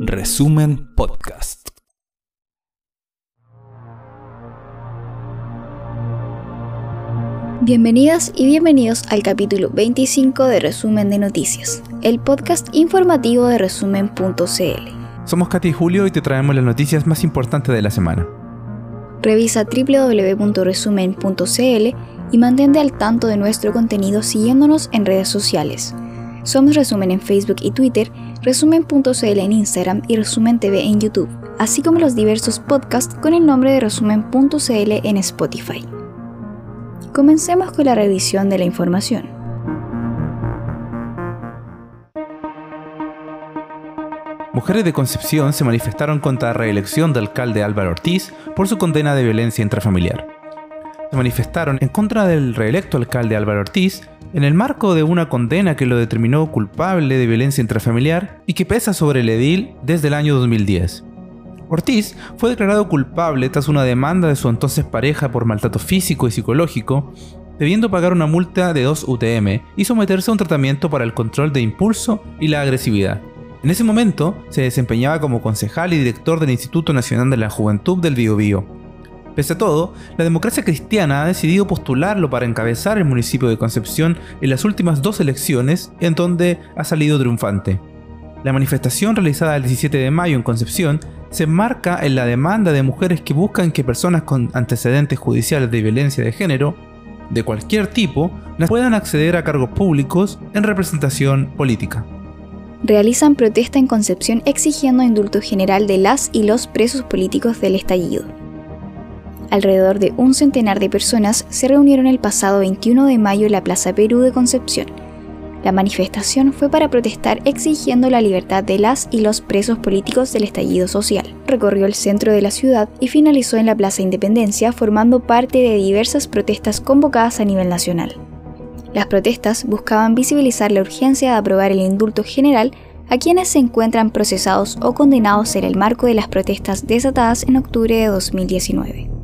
Resumen Podcast. Bienvenidas y bienvenidos al capítulo 25 de Resumen de Noticias, el podcast informativo de resumen.cl. Somos Katy y Julio y te traemos las noticias más importantes de la semana. Revisa www.resumen.cl y mantente al tanto de nuestro contenido siguiéndonos en redes sociales. Somos Resumen en Facebook y Twitter, Resumen.cl en Instagram y Resumen TV en YouTube, así como los diversos podcasts con el nombre de Resumen.cl en Spotify. Comencemos con la revisión de la información. Mujeres de Concepción se manifestaron contra la reelección del alcalde Álvaro Ortiz por su condena de violencia intrafamiliar. Se manifestaron en contra del reelecto alcalde Álvaro Ortiz en el marco de una condena que lo determinó culpable de violencia intrafamiliar y que pesa sobre el edil desde el año 2010. Ortiz fue declarado culpable tras una demanda de su entonces pareja por maltrato físico y psicológico, debiendo pagar una multa de 2 UTM y someterse a un tratamiento para el control de impulso y la agresividad. En ese momento se desempeñaba como concejal y director del Instituto Nacional de la Juventud del Biobío. Pese a todo, la democracia cristiana ha decidido postularlo para encabezar el municipio de Concepción en las últimas dos elecciones, en donde ha salido triunfante. La manifestación realizada el 17 de mayo en Concepción se enmarca en la demanda de mujeres que buscan que personas con antecedentes judiciales de violencia de género, de cualquier tipo, puedan acceder a cargos públicos en representación política realizan protesta en Concepción exigiendo indulto general de las y los presos políticos del estallido. Alrededor de un centenar de personas se reunieron el pasado 21 de mayo en la Plaza Perú de Concepción. La manifestación fue para protestar exigiendo la libertad de las y los presos políticos del estallido social. Recorrió el centro de la ciudad y finalizó en la Plaza Independencia formando parte de diversas protestas convocadas a nivel nacional. Las protestas buscaban visibilizar la urgencia de aprobar el indulto general a quienes se encuentran procesados o condenados en el marco de las protestas desatadas en octubre de 2019.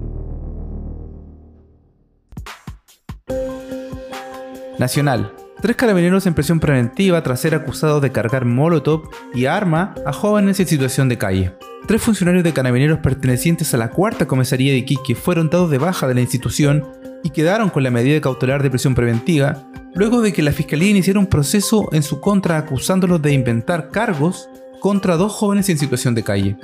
Nacional. Tres carabineros en prisión preventiva tras ser acusados de cargar molotov y arma a jóvenes en situación de calle. Tres funcionarios de carabineros pertenecientes a la cuarta comisaría de Iquique fueron dados de baja de la institución y quedaron con la medida cautelar de prisión preventiva luego de que la fiscalía iniciara un proceso en su contra acusándolos de inventar cargos contra dos jóvenes en situación de calle.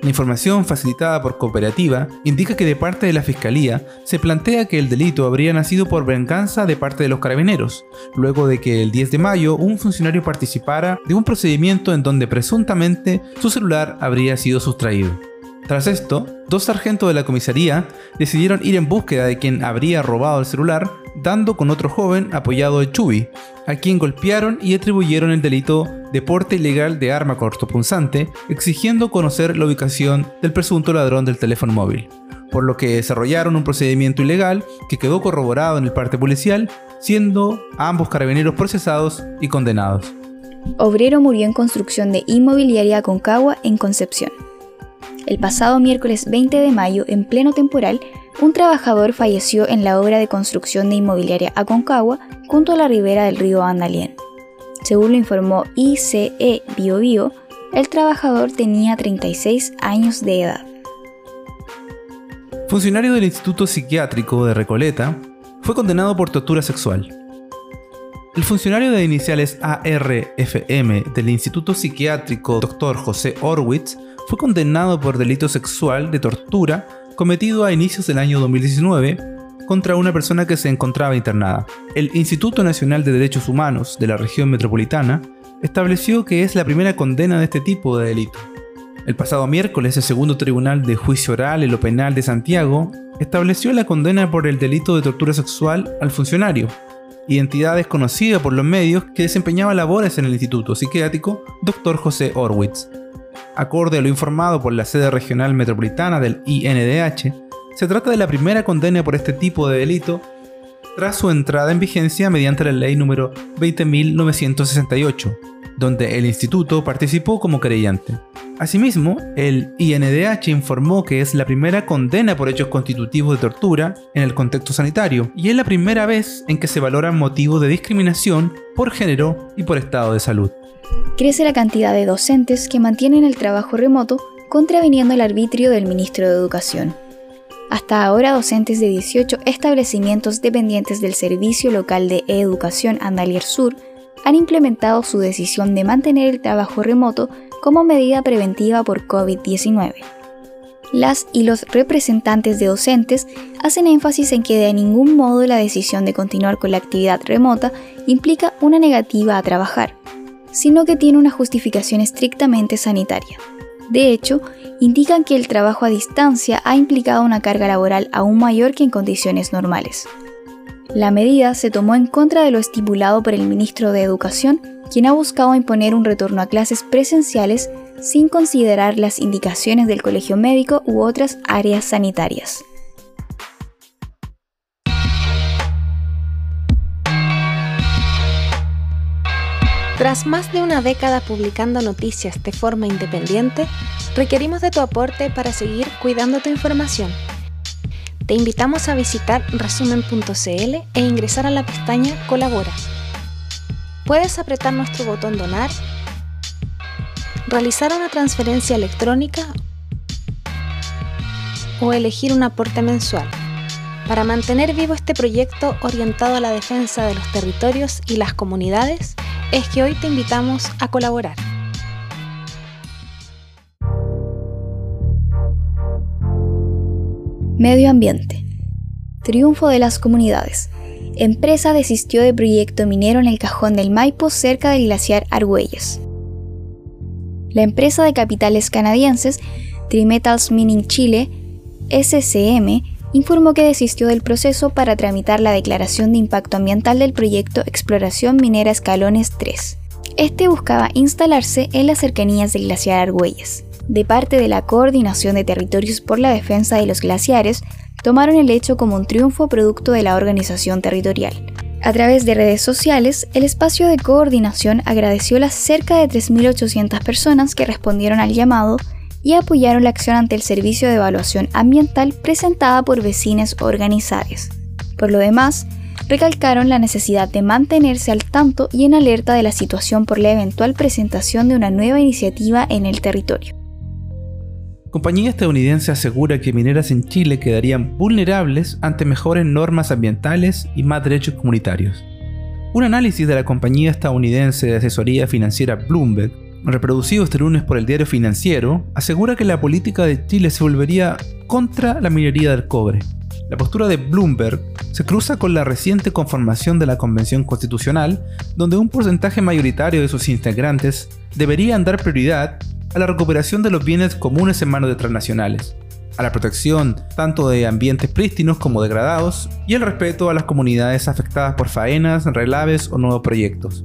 La información facilitada por Cooperativa indica que de parte de la Fiscalía se plantea que el delito habría nacido por venganza de parte de los carabineros, luego de que el 10 de mayo un funcionario participara de un procedimiento en donde presuntamente su celular habría sido sustraído. Tras esto, dos sargentos de la comisaría decidieron ir en búsqueda de quien habría robado el celular, dando con otro joven apoyado de Chubi, a quien golpearon y atribuyeron el delito de porte ilegal de arma cortopunzante, exigiendo conocer la ubicación del presunto ladrón del teléfono móvil, por lo que desarrollaron un procedimiento ilegal que quedó corroborado en el parte policial, siendo ambos carabineros procesados y condenados. Obrero murió en construcción de inmobiliaria Concagua en Concepción. El pasado miércoles 20 de mayo, en pleno temporal, un trabajador falleció en la obra de construcción de inmobiliaria Aconcagua junto a la ribera del río Andalien. Según lo informó ICE BioBio, el trabajador tenía 36 años de edad. Funcionario del Instituto Psiquiátrico de Recoleta fue condenado por tortura sexual. El funcionario de iniciales ARFM del Instituto Psiquiátrico Dr. José Orwitz fue condenado por delito sexual de tortura cometido a inicios del año 2019 contra una persona que se encontraba internada. El Instituto Nacional de Derechos Humanos de la región metropolitana estableció que es la primera condena de este tipo de delito. El pasado miércoles, el segundo tribunal de juicio oral en lo penal de Santiago estableció la condena por el delito de tortura sexual al funcionario, identidad desconocida por los medios que desempeñaba labores en el Instituto Psiquiátrico Dr. José Orwitz. Acorde a lo informado por la sede regional metropolitana del INDH, se trata de la primera condena por este tipo de delito tras su entrada en vigencia mediante la ley número 20.968, donde el instituto participó como creyente. Asimismo, el INDH informó que es la primera condena por hechos constitutivos de tortura en el contexto sanitario y es la primera vez en que se valoran motivos de discriminación por género y por estado de salud. Crece la cantidad de docentes que mantienen el trabajo remoto contraviniendo el arbitrio del ministro de Educación. Hasta ahora, docentes de 18 establecimientos dependientes del Servicio Local de Educación Andalier Sur han implementado su decisión de mantener el trabajo remoto como medida preventiva por COVID-19. Las y los representantes de docentes hacen énfasis en que de ningún modo la decisión de continuar con la actividad remota implica una negativa a trabajar, sino que tiene una justificación estrictamente sanitaria. De hecho, indican que el trabajo a distancia ha implicado una carga laboral aún mayor que en condiciones normales. La medida se tomó en contra de lo estipulado por el ministro de Educación, quien ha buscado imponer un retorno a clases presenciales sin considerar las indicaciones del colegio médico u otras áreas sanitarias. Tras más de una década publicando noticias de forma independiente, requerimos de tu aporte para seguir cuidando tu información. Te invitamos a visitar resumen.cl e ingresar a la pestaña Colabora. Puedes apretar nuestro botón Donar, realizar una transferencia electrónica o elegir un aporte mensual para mantener vivo este proyecto orientado a la defensa de los territorios y las comunidades es que hoy te invitamos a colaborar. Medio ambiente. Triunfo de las comunidades. Empresa desistió de proyecto minero en el cajón del Maipo cerca del glaciar Argüelles. La empresa de capitales canadienses Trimetals Mining Chile, SCM, informó que desistió del proceso para tramitar la declaración de impacto ambiental del proyecto Exploración Minera Escalones 3. Este buscaba instalarse en las cercanías del glaciar Argüelles. De parte de la Coordinación de Territorios por la Defensa de los Glaciares, tomaron el hecho como un triunfo producto de la organización territorial. A través de redes sociales, el espacio de coordinación agradeció las cerca de 3.800 personas que respondieron al llamado y apoyaron la acción ante el Servicio de Evaluación Ambiental presentada por vecinos organizados. Por lo demás, recalcaron la necesidad de mantenerse al tanto y en alerta de la situación por la eventual presentación de una nueva iniciativa en el territorio. Compañía estadounidense asegura que mineras en Chile quedarían vulnerables ante mejores normas ambientales y más derechos comunitarios. Un análisis de la compañía estadounidense de asesoría financiera Bloomberg reproducido este lunes por el diario financiero, asegura que la política de Chile se volvería contra la minería del cobre. La postura de Bloomberg se cruza con la reciente conformación de la Convención Constitucional, donde un porcentaje mayoritario de sus integrantes deberían dar prioridad a la recuperación de los bienes comunes en manos de transnacionales, a la protección tanto de ambientes prístinos como degradados y el respeto a las comunidades afectadas por faenas, relaves o nuevos proyectos.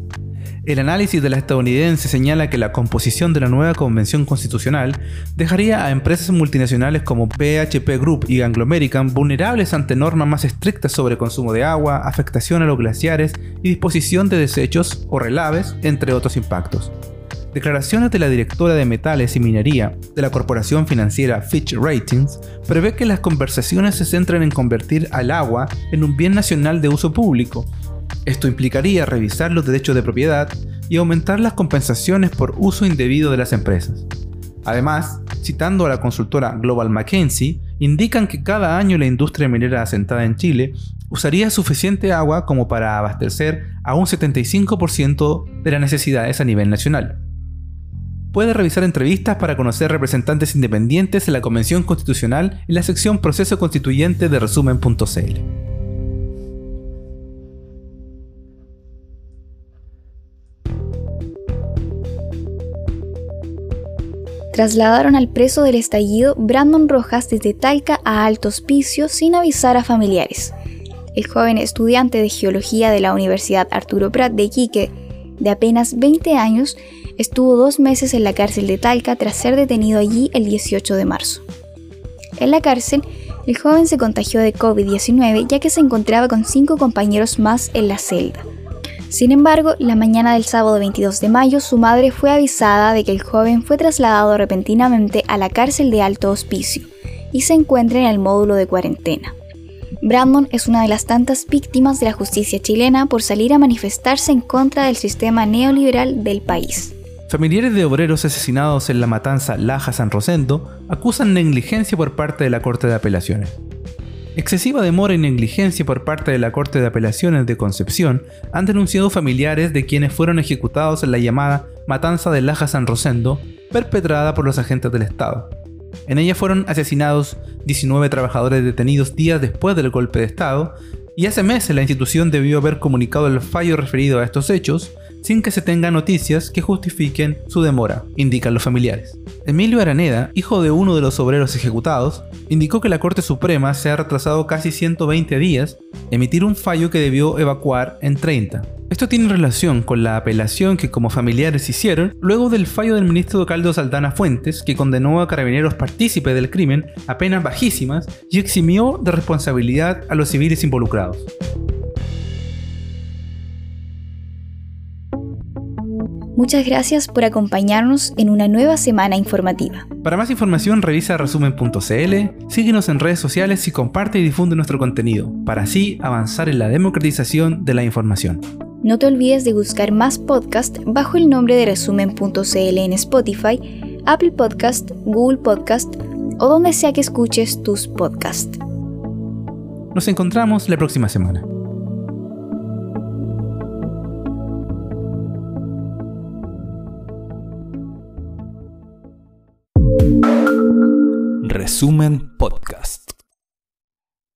El análisis de la estadounidense señala que la composición de la nueva convención constitucional dejaría a empresas multinacionales como PHP Group y Anglo American vulnerables ante normas más estrictas sobre consumo de agua, afectación a los glaciares y disposición de desechos o relaves, entre otros impactos. Declaraciones de la directora de Metales y Minería de la corporación financiera Fitch Ratings prevé que las conversaciones se centren en convertir al agua en un bien nacional de uso público esto implicaría revisar los derechos de propiedad y aumentar las compensaciones por uso indebido de las empresas. Además, citando a la consultora Global McKinsey, indican que cada año la industria minera asentada en Chile usaría suficiente agua como para abastecer a un 75% de las necesidades a nivel nacional. Puede revisar entrevistas para conocer representantes independientes en la Convención Constitucional en la sección Proceso Constituyente de resumen.cl. trasladaron al preso del estallido Brandon Rojas desde Talca a Alto Hospicio sin avisar a familiares. El joven estudiante de geología de la Universidad Arturo Prat de Iquique, de apenas 20 años, estuvo dos meses en la cárcel de Talca tras ser detenido allí el 18 de marzo. En la cárcel El joven se contagió de COVID-19 ya que se encontraba con cinco compañeros más en la celda. Sin embargo, la mañana del sábado 22 de mayo, su madre fue avisada de que el joven fue trasladado repentinamente a la cárcel de alto hospicio y se encuentra en el módulo de cuarentena. Brandon es una de las tantas víctimas de la justicia chilena por salir a manifestarse en contra del sistema neoliberal del país. Familiares de obreros asesinados en la matanza Laja San Rosendo acusan negligencia por parte de la Corte de Apelaciones. Excesiva demora y negligencia por parte de la Corte de Apelaciones de Concepción han denunciado familiares de quienes fueron ejecutados en la llamada Matanza de Laja San Rosendo, perpetrada por los agentes del Estado. En ella fueron asesinados 19 trabajadores detenidos días después del golpe de Estado, y hace meses la institución debió haber comunicado el fallo referido a estos hechos, sin que se tenga noticias que justifiquen su demora, indican los familiares. Emilio Araneda, hijo de uno de los obreros ejecutados, indicó que la Corte Suprema se ha retrasado casi 120 días emitir un fallo que debió evacuar en 30. Esto tiene relación con la apelación que como familiares hicieron luego del fallo del ministro Caldo Saldana Fuentes que condenó a carabineros partícipes del crimen a penas bajísimas y eximió de responsabilidad a los civiles involucrados. Muchas gracias por acompañarnos en una nueva semana informativa. Para más información revisa resumen.cl, síguenos en redes sociales y comparte y difunde nuestro contenido, para así avanzar en la democratización de la información. No te olvides de buscar más podcasts bajo el nombre de resumen.cl en Spotify, Apple Podcast, Google Podcast o donde sea que escuches tus podcasts. Nos encontramos la próxima semana. Resumen Podcast.